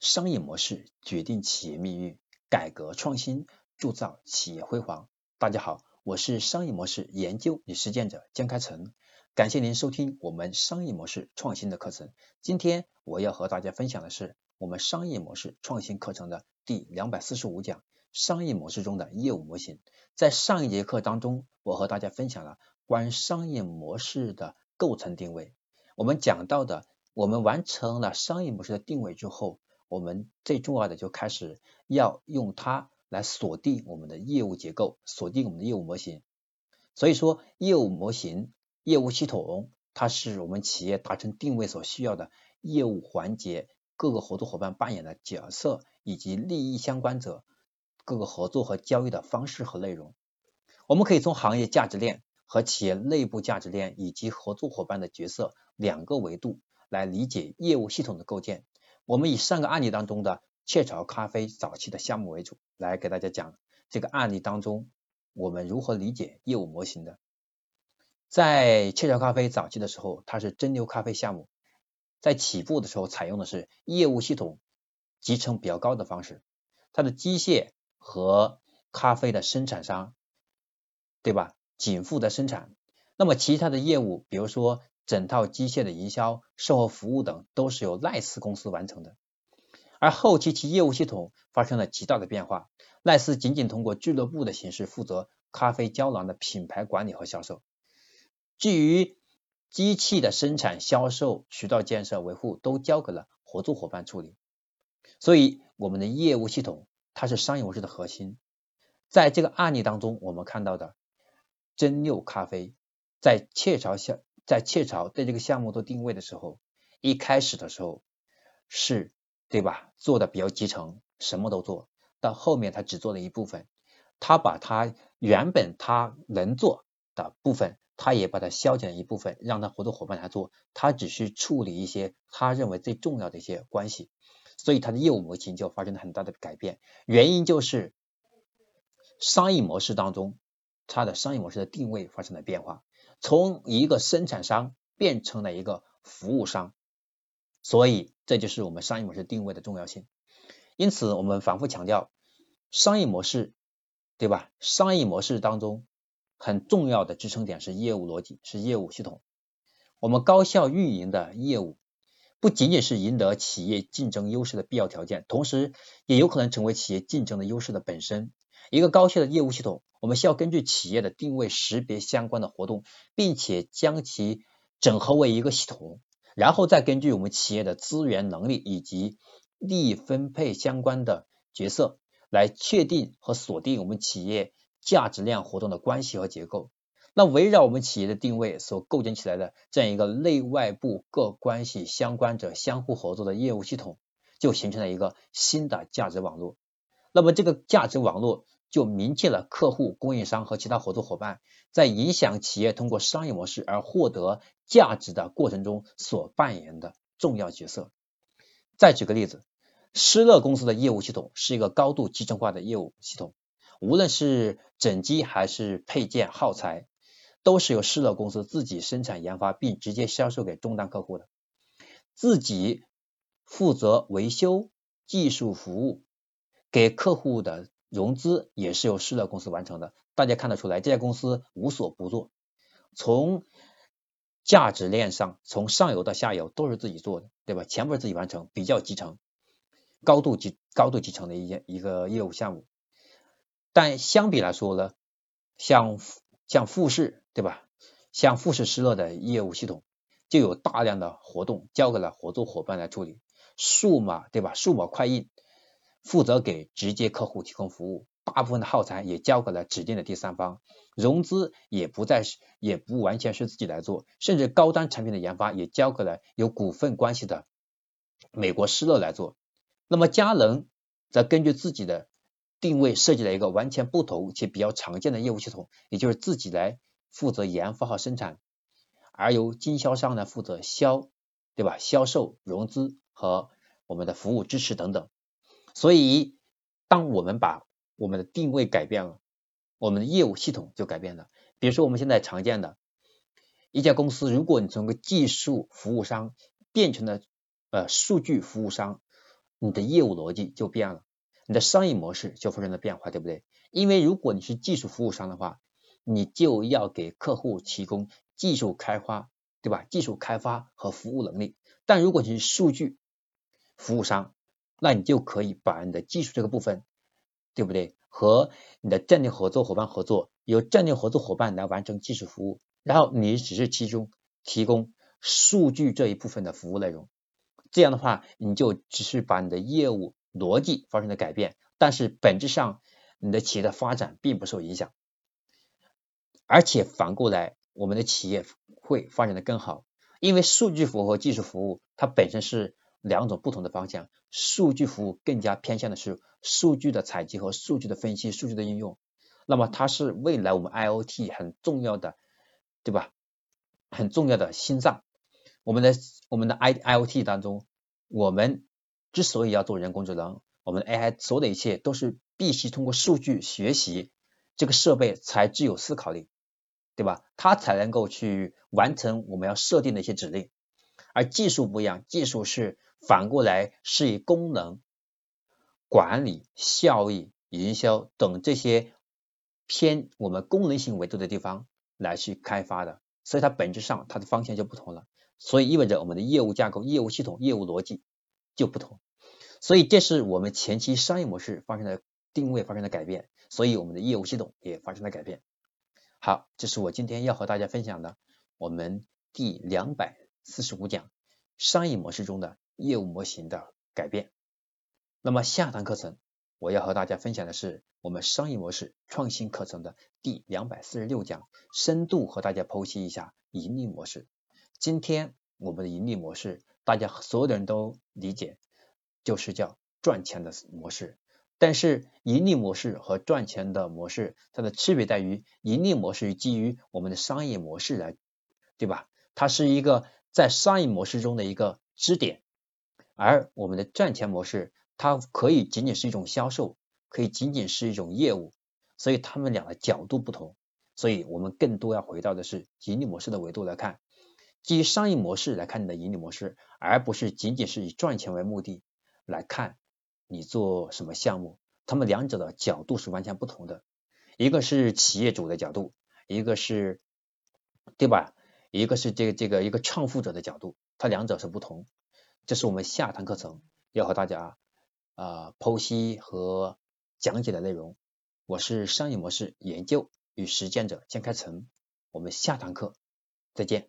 商业模式决定企业命运，改革创新铸造企业辉煌。大家好，我是商业模式研究与实践者江开成，感谢您收听我们商业模式创新的课程。今天我要和大家分享的是我们商业模式创新课程的第两百四十五讲：商业模式中的业务模型。在上一节课当中，我和大家分享了关于商业模式的构成定位。我们讲到的。我们完成了商业模式的定位之后，我们最重要的就开始要用它来锁定我们的业务结构，锁定我们的业务模型。所以说，业务模型、业务系统，它是我们企业达成定位所需要的业务环节，各个合作伙伴扮演的角色，以及利益相关者各个合作和交易的方式和内容。我们可以从行业价值链和企业内部价值链以及合作伙伴的角色两个维度。来理解业务系统的构建。我们以上个案例当中的雀巢咖啡早期的项目为主，来给大家讲这个案例当中我们如何理解业务模型的。在雀巢咖啡早期的时候，它是蒸馏咖啡项目，在起步的时候采用的是业务系统集成比较高的方式，它的机械和咖啡的生产商，对吧？仅负责生产，那么其他的业务，比如说。整套机械的营销、售后服务等都是由赖斯公司完成的，而后期其业务系统发生了极大的变化，赖斯仅仅通过俱乐部的形式负责咖啡胶囊的品牌管理和销售，至于机器的生产、销售、渠道建设、维护都交给了合作伙伴处理，所以我们的业务系统它是商业模式的核心。在这个案例当中，我们看到的真六咖啡在雀巢下。在雀巢对这个项目做定位的时候，一开始的时候是对吧？做的比较集成，什么都做到后面，他只做了一部分，他把他原本他能做的部分，他也把它削减了一部分，让他合作伙伴来做，他只是处理一些他认为最重要的一些关系，所以他的业务模型就发生了很大的改变。原因就是商业模式当中，它的商业模式的定位发生了变化。从一个生产商变成了一个服务商，所以这就是我们商业模式定位的重要性。因此，我们反复强调，商业模式，对吧？商业模式当中很重要的支撑点是业务逻辑，是业务系统。我们高效运营的业务，不仅仅是赢得企业竞争优势的必要条件，同时也有可能成为企业竞争的优势的本身。一个高效的业务系统，我们需要根据企业的定位识别相关的活动，并且将其整合为一个系统，然后再根据我们企业的资源能力以及利益分配相关的角色，来确定和锁定我们企业价值链活动的关系和结构。那围绕我们企业的定位所构建起来的这样一个内外部各关系相关者相互合作的业务系统，就形成了一个新的价值网络。那么这个价值网络。就明确了客户、供应商和其他合作伙伴在影响企业通过商业模式而获得价值的过程中所扮演的重要角色。再举个例子，施乐公司的业务系统是一个高度集成化的业务系统，无论是整机还是配件、耗材，都是由施乐公司自己生产研发并直接销售给终端客户的，自己负责维修、技术服务，给客户的。融资也是由施乐公司完成的，大家看得出来，这家公司无所不做，从价值链上，从上游到下游都是自己做的，对吧？全部是自己完成，比较集成，高度集高度集成的一件一个业务项目。但相比来说呢，像像富士，对吧？像富士施乐的业务系统，就有大量的活动交给了合作伙伴来处理，数码，对吧？数码快印。负责给直接客户提供服务，大部分的耗材也交给了指定的第三方，融资也不再是也不完全是自己来做，甚至高端产品的研发也交给了有股份关系的美国施乐来做。那么佳能则根据自己的定位设计了一个完全不同且比较常见的业务系统，也就是自己来负责研发和生产，而由经销商呢负责销，对吧？销售、融资和我们的服务支持等等。所以，当我们把我们的定位改变了，我们的业务系统就改变了。比如说，我们现在常见的一家公司，如果你从个技术服务商变成了呃数据服务商，你的业务逻辑就变了，你的商业模式就发生了变化，对不对？因为如果你是技术服务商的话，你就要给客户提供技术开发，对吧？技术开发和服务能力。但如果你是数据服务商，那你就可以把你的技术这个部分，对不对？和你的战略合作伙伴合作，由战略合作伙伴来完成技术服务，然后你只是其中提供数据这一部分的服务内容。这样的话，你就只是把你的业务逻辑发生了改变，但是本质上你的企业的发展并不受影响。而且反过来，我们的企业会发展的更好，因为数据服务和技术服务它本身是两种不同的方向。数据服务更加偏向的是数据的采集和数据的分析、数据的应用。那么它是未来我们 IOT 很重要的，对吧？很重要的心脏。我们的我们的 I IOT 当中，我们之所以要做人工智能，我们的 AI 所有的一切都是必须通过数据学习，这个设备才具有思考力。对吧？它才能够去完成我们要设定的一些指令，而技术不一样，技术是反过来是以功能、管理、效益、营销等这些偏我们功能性维度的地方来去开发的，所以它本质上它的方向就不同了，所以意味着我们的业务架构、业务系统、业务逻辑就不同，所以这是我们前期商业模式发生的定位发生的改变，所以我们的业务系统也发生了改变。好，这是我今天要和大家分享的我们第两百四十五讲商业模式中的业务模型的改变。那么下堂课程我要和大家分享的是我们商业模式创新课程的第两百四十六讲，深度和大家剖析一下盈利模式。今天我们的盈利模式，大家所有的人都理解，就是叫赚钱的模式。但是盈利模式和赚钱的模式，它的区别在于，盈利模式基于我们的商业模式来，对吧？它是一个在商业模式中的一个支点，而我们的赚钱模式，它可以仅仅是一种销售，可以仅仅是一种业务，所以他们俩的角度不同，所以我们更多要回到的是盈利模式的维度来看，基于商业模式来看你的盈利模式，而不是仅仅是以赚钱为目的来看。你做什么项目？他们两者的角度是完全不同的，一个是企业主的角度，一个是，对吧？一个是这个这个一个创富者的角度，它两者是不同。这是我们下堂课程要和大家啊剖析和讲解的内容。我是商业模式研究与实践者江开成，我们下堂课再见。